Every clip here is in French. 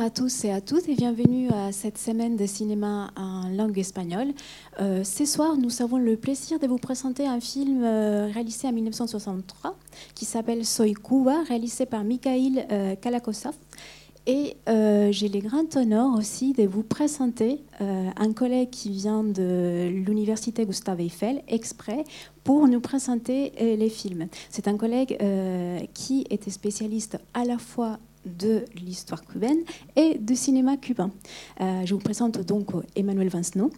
À tous et à toutes et bienvenue à cette semaine de cinéma en langue espagnole. Euh, ce soir, nous avons le plaisir de vous présenter un film euh, réalisé en 1963 qui s'appelle Soy Cuba, réalisé par Mikhail euh. Et euh, j'ai le grand honneur aussi de vous présenter euh, un collègue qui vient de l'université Gustave Eiffel, exprès pour nous présenter les films. C'est un collègue qui était spécialiste à la fois de l'histoire cubaine et du cinéma cubain. Euh, je vous présente donc Emmanuel Vincenot.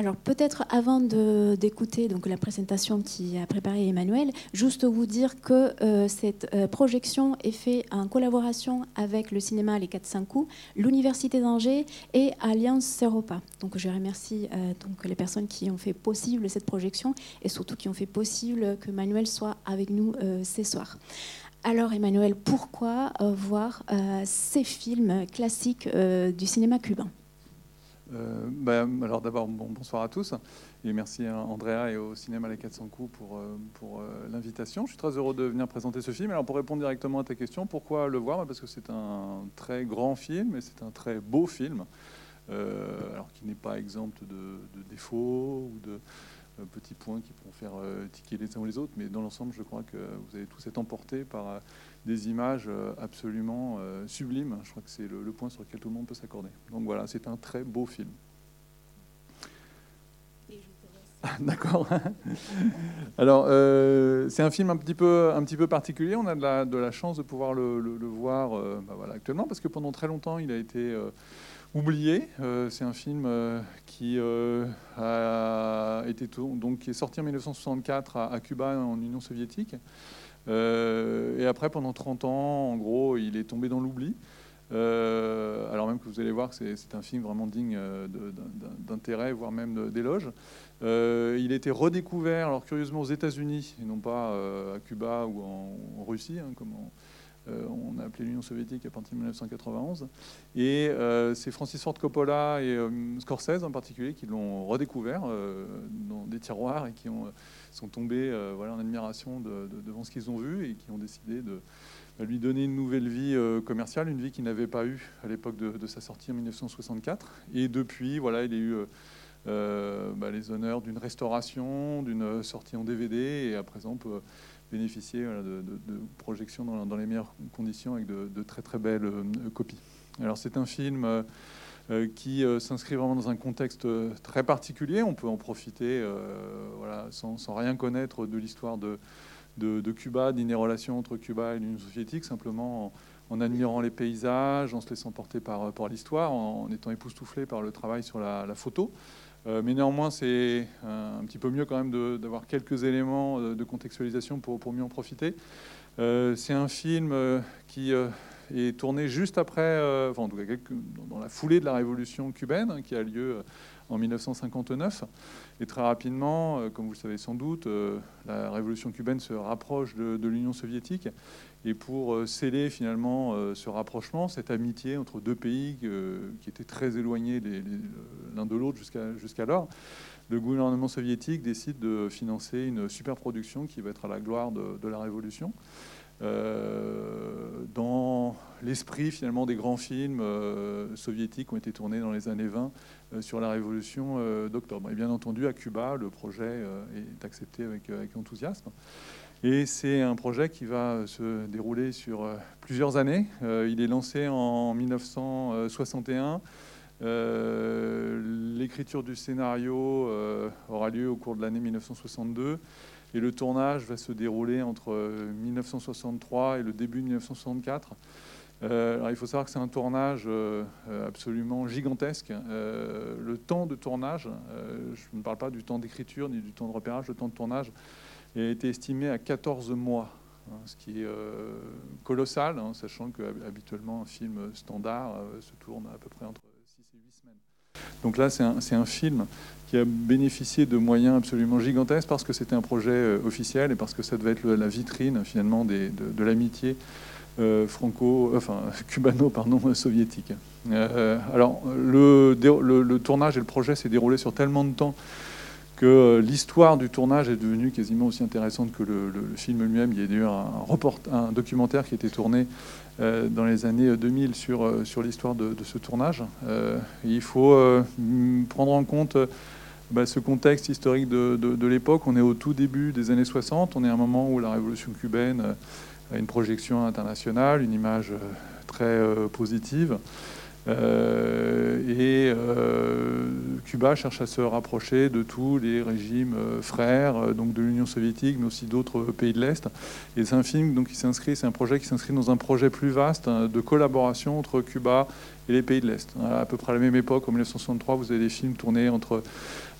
Alors peut-être avant d'écouter la présentation qui a préparé Emmanuel, juste vous dire que euh, cette euh, projection est faite en collaboration avec le cinéma Les 4-5 coups, l'Université d'Angers et Alliance Europa. Donc je remercie euh, donc les personnes qui ont fait possible cette projection et surtout qui ont fait possible que Emmanuel soit avec nous ce soir. Alors Emmanuel, pourquoi voir ces films classiques du cinéma cubain? Euh, bah, alors d'abord, bon, bonsoir à tous et merci à Andrea et au cinéma Les 400 coups pour, euh, pour euh, l'invitation. Je suis très heureux de venir présenter ce film. Alors pour répondre directement à ta question, pourquoi le voir? Bah, Parce que c'est un très grand film et c'est un très beau film, alors qui n'est pas exempt de, de défauts ou de petits points qui pourront faire euh, tiquer les uns ou les autres, mais dans l'ensemble, je crois que vous allez tous être emportés par euh, des images euh, absolument sublimes. Je crois que c'est le, le point sur lequel tout le monde peut s'accorder. Donc voilà, c'est un très beau film. Ah, D'accord. Alors, euh, c'est un film un petit peu, un petit peu particulier. On a de la, de la chance de pouvoir le, le- le voir euh, bah voilà, actuellement, parce que pendant très longtemps, il a été euh, oublié. Euh, c'est un film euh, qui, euh, a été donc, qui est sorti en 1964 à, Cuba, en Union soviétique. Et après, pendant 30 ans, en gros, il est tombé dans l'oubli. Alors même que vous allez voir que c'est un film vraiment digne d'intérêt, voire même d'éloge. Il a été redécouvert, alors curieusement aux États-Unis, et non pas à Cuba ou en, Russie, hein, comme on a appelé l'Union soviétique à partir de 1991. Et euh, c'est Francis Ford Coppola et euh, Scorsese en particulier qui l'ont redécouvert euh, dans des tiroirs et qui ont, sont tombés euh, en admiration de- de- devant ce qu'ils ont vu et qui ont décidé de lui donner une nouvelle vie euh, commerciale, une vie qu'il n'avait pas eue à l'époque de, sa sortie en 1964. Et depuis, voilà, il a eu euh, euh, bah, les honneurs d'une restauration, d'une sortie en DVD, et à présent bénéficier de, projections dans, les meilleures conditions avec de, très très belles euh, copies. Alors c'est un film euh, euh, qui s'inscrit vraiment dans un contexte très particulier. On peut en profiter sans, rien connaître de l'histoire de, Cuba, ni des relations entre Cuba et l'Union soviétique, simplement en, admirant les paysages, en se laissant porter par, l'histoire, en, étant époustouflé par le travail sur la photo. Euh, mais néanmoins, c'est un, un petit peu mieux quand même d'avoir quelques éléments de, de contextualisation pour, mieux en profiter. Euh, c'est un film euh, qui euh, est tourné juste après, euh, en tout cas dans, la foulée de la révolution cubaine hein, qui a lieu euh, en 1959. Et très rapidement, euh, comme vous le savez sans doute, la révolution cubaine se rapproche de, l'Union soviétique. Et pour sceller finalement ce rapprochement, cette amitié entre deux pays qui étaient très éloignés l'un de l'autre jusqu'alors, le gouvernement soviétique décide de financer une super production qui va être à la gloire de la révolution. Euh, dans l'esprit finalement des grands films euh, soviétiques qui ont été tournés dans les années 20 euh, sur la révolution d'octobre. Et bien entendu, à Cuba, le projet est accepté avec, enthousiasme. Et c'est un projet qui va se dérouler sur plusieurs années. Il est lancé en 1961. Euh, L'écriture du scénario aura lieu au cours de l'année 1962 et le tournage va se dérouler entre euh, 1963 et le début de 1964. Euh, alors il faut savoir que c'est un tournage euh, euh, absolument gigantesque. Euh, le temps de tournage, euh, je ne parle pas du temps d'écriture ni du temps de repérage, le temps de tournage a été estimé à 14 mois, hein, ce qui est euh, colossal, hein, sachant que hab- habituellement un film standard euh, se tourne à peu près entre Donc là, c'est un, film qui a bénéficié de moyens absolument gigantesques parce que c'était un projet euh, officiel et parce que ça devait être la vitrine finalement de, l'amitié euh, franco, enfin cubano, pardon, soviétique. Euh, alors le tournage et le projet s'est déroulé sur tellement de temps que l'histoire du tournage est devenue quasiment aussi intéressante que le, film lui-même. Il y a eu un, un documentaire qui a été tourné dans les années 2000 sur, sur l'histoire de, ce tournage. il faut prendre en compte bah, ce contexte historique de, de l'époque. On est au tout début des années 60, on est à un moment où la révolution cubaine a une projection internationale, une image très positive. Euh, et euh, Cuba cherche à se rapprocher de tous les régimes euh, frères, donc de l'Union soviétique, mais aussi d'autres pays de l'Est. Et c'est un film donc, qui s'inscrit, c'est un projet qui s'inscrit dans un projet plus vaste hein, de collaboration entre Cuba et les pays de l'Est. À peu près à la même époque, en 1963, vous avez des films tournés entre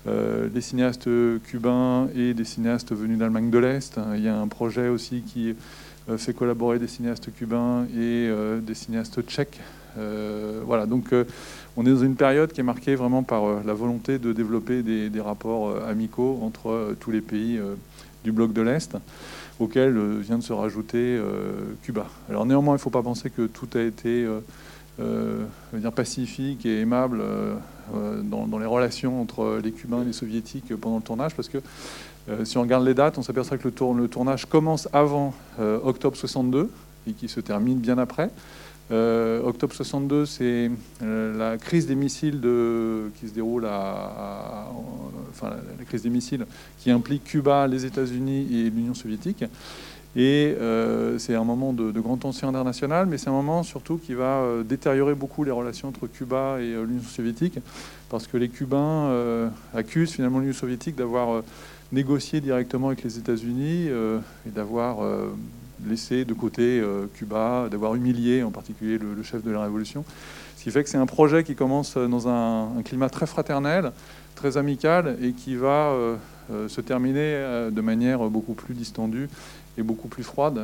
des cinéastes cubains et des cinéastes venus d'Allemagne de l'Est. Il y a un projet aussi qui fait collaborer des cinéastes cubains et des cinéastes tchèques. Euh, voilà, donc euh, on est dans une période qui est marquée vraiment par euh, la volonté de développer des, rapports amicaux entre tous les pays du bloc de l'Est, auquel vient de se rajouter Cuba. Alors néanmoins, il ne faut pas penser que tout a été dire pacifique et aimable dans, les relations entre les Cubains et les Soviétiques pendant le tournage, parce que si on regarde les dates, on s'aperçoit que le, le, tournage commence avant octobre 62 et qui se termine bien après. Euh, octobre 62, c'est euh, la crise des missiles de, qui se déroule à, enfin, la, crise des missiles qui implique Cuba, les États-Unis et l'Union soviétique. Et euh, c'est un moment de, grande tension internationale, mais c'est un moment surtout qui va détériorer beaucoup les relations entre Cuba et l'Union soviétique, parce que les Cubains accusent finalement l'Union soviétique d'avoir négocié directement avec les États-Unis et d'avoir laissé de côté euh, Cuba, d'avoir humilié en particulier le, chef de la révolution. Ce qui fait que c'est un projet qui commence dans un, climat très fraternel, très amical, et qui va euh, euh, se terminer de manière beaucoup plus distendue et beaucoup plus froide.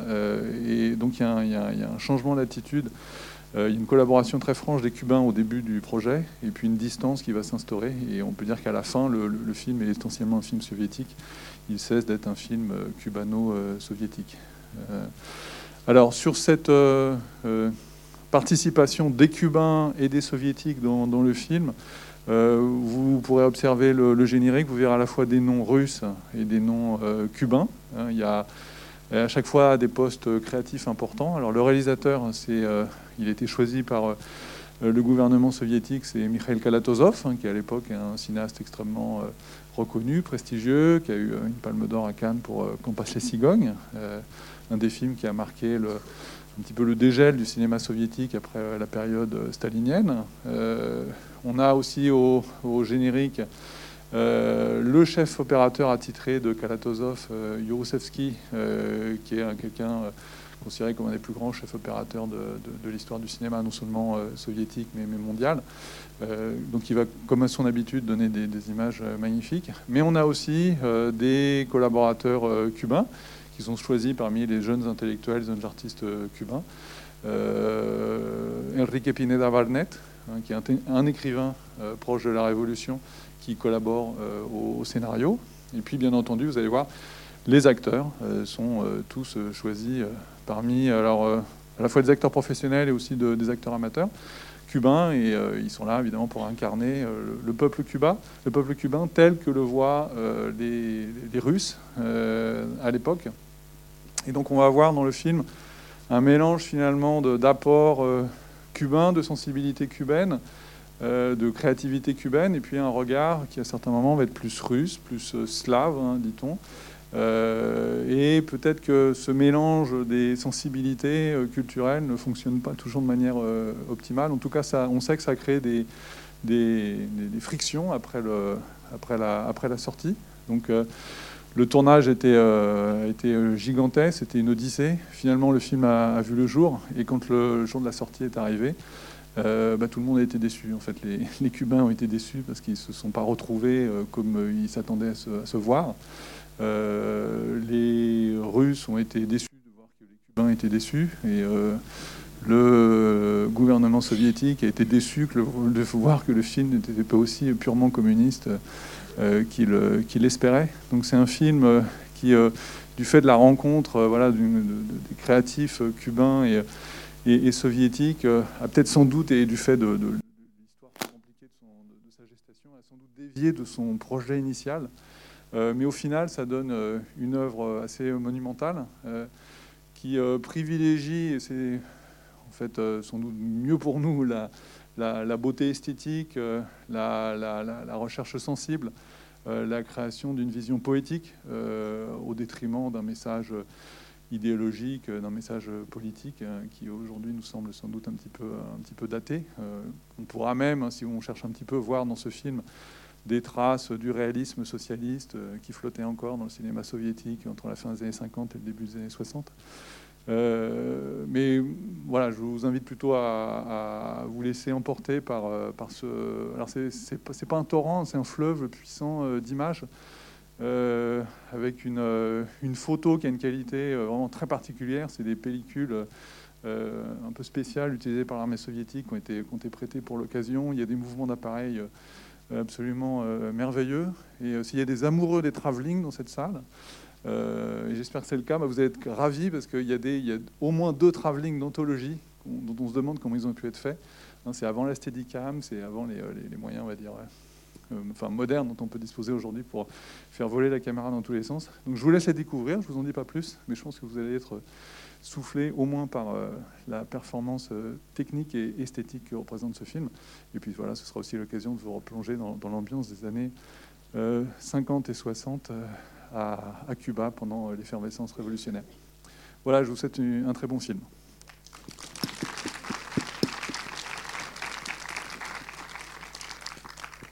et donc il y, a un, changement d'attitude. Il y a une collaboration très franche des Cubains au début du projet, et puis une distance qui va s'instaurer. Et on peut dire qu'à la fin, le, film est essentiellement un film soviétique. Il cesse d'être un film cubano-soviétique. Euh, alors sur cette euh, euh, participation des Cubains et des Soviétiques dans, le film, vous pourrez observer le, générique, vous verrez à la fois des noms russes et des noms cubains. Hein. il y a à chaque fois des postes créatifs importants. Alors le réalisateur, c'est, il a été choisi par le gouvernement soviétique, c'est Mikhail Kalatozov, hein, qui à l'époque est un cinéaste extrêmement reconnu, prestigieux, qui a eu une palme d'or à Cannes pour Qu'on passe les cigognes un des films qui a marqué le, un petit peu le dégel du cinéma soviétique après la période stalinienne. Euh, on a aussi au, générique euh, le chef opérateur attitré de Kalatozov, euh, euh qui est quelqu'un considéré comme un des plus grands chefs opérateurs de, l'histoire du cinéma, non seulement soviétique mais, mondial. donc il va, comme à son habitude, donner des images magnifiques. Mais on a aussi des collaborateurs cubains qui sont choisis parmi les jeunes intellectuels, les jeunes artistes euh, cubains. Euh, Enrique Pineda Barnet, hein, qui est un, écrivain euh, proche de la Révolution, qui collabore au, scénario. Et puis, bien entendu, vous allez voir, les acteurs sont tous choisis parmi, alors, à la fois des acteurs professionnels et aussi des acteurs amateurs cubains et ils sont là évidemment pour incarner le, peuple cubain, le peuple cubain tel que le voient les, Russes à l'époque. Et donc on va voir dans le film un mélange finalement d'apports euh, cubains, de sensibilité cubaine, euh, de créativité cubaine, et puis un regard qui à certains moments va être plus russe, plus euh, slave, hein, dit-on. et peut-être que ce mélange des sensibilités culturelles ne fonctionne pas toujours de manière optimale. En tout cas, on sait que ça crée des, frictions après la sortie. Donc le tournage était, euh, était euh, gigantesque, c'était une odyssée. Finalement, le film a, vu le jour, et quand le jour de la sortie est arrivé, euh, bah, tout le monde a été déçu. En fait, les, Cubains ont été déçus parce qu'ils ne se sont pas retrouvés comme ils s'attendaient à, se, voir. les Russes ont été déçus de voir que les Cubains étaient déçus. Et le gouvernement soviétique a été déçu de voir que le film n'était pas aussi purement communiste euh, qu'il espérait. Donc c'est un film euh, qui, euh, du fait de la rencontre voilà, des créatifs cubains et, et, soviétiques, a peut-être sans doute, et du fait de, l'histoire compliquée de, sa gestation, a sans doute dévié de son projet initial. mais au final, ça donne une œuvre assez monumentale qui privilégie, et c'est en fait sans doute mieux pour nous, la, la, beauté esthétique, la, la, recherche sensible, la création d'une vision poétique au détriment d'un message idéologique, d'un message politique qui aujourd'hui nous semble sans doute un petit peu, un petit peu daté. on pourra même, hein, si on cherche un petit peu, voir dans ce film des traces du réalisme socialiste euh, qui flottait encore dans le cinéma soviétique entre la fin des années 50 et le début des années 60. Euh, mais voilà, je vous invite plutôt à, vous laisser emporter par, euh, par ce. Alors, c'est pas, pas un torrent, c'est un fleuve puissant d'images, avec une, une, photo qui a une qualité vraiment très particulière. C'est des pellicules un peu spéciales utilisées par l'armée soviétique qui ont été, qui ont été prêtées pour l'occasion. Il y a des mouvements d'appareils absolument euh, merveilleux. Et euh, s'il y a des amoureux des travelling dans cette salle, euh, j'espère que c'est le cas, vous allez être ravis parce qu'il y, a au moins deux travelling d'anthologie dont on se demande comment ils ont pu être faits. Hein, c'est avant la Steadicam, c'est avant les, les, moyens, on va dire, enfin, modernes dont on peut disposer aujourd'hui pour faire voler la caméra dans tous les sens. Donc je vous laisse les découvrir, je vous en dis pas plus, mais je pense que vous allez être soufflé au moins par euh, la performance euh, technique et esthétique que représente ce film. Et puis voilà, ce sera aussi l'occasion de vous replonger dans, l'ambiance des années 50 euh, et 60 à, Cuba pendant l'effervescence révolutionnaire. Voilà, je vous souhaite un très bon film.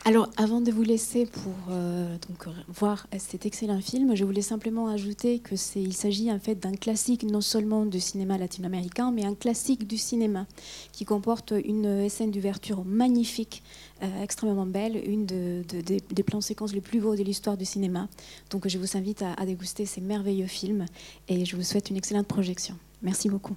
Alors, avant de vous laisser pour euh, donc, voir cet excellent film, je voulais simplement ajouter que c'est, il s'agit en fait d'un classique non seulement du cinéma latino-américain, mais un classique du cinéma qui comporte une scène d'ouverture magnifique, euh, extrêmement belle, une des plans séquences les plus beaux de l'histoire du cinéma. Donc, je vous invite à déguster ces merveilleux films et je vous souhaite une excellente projection. Merci beaucoup.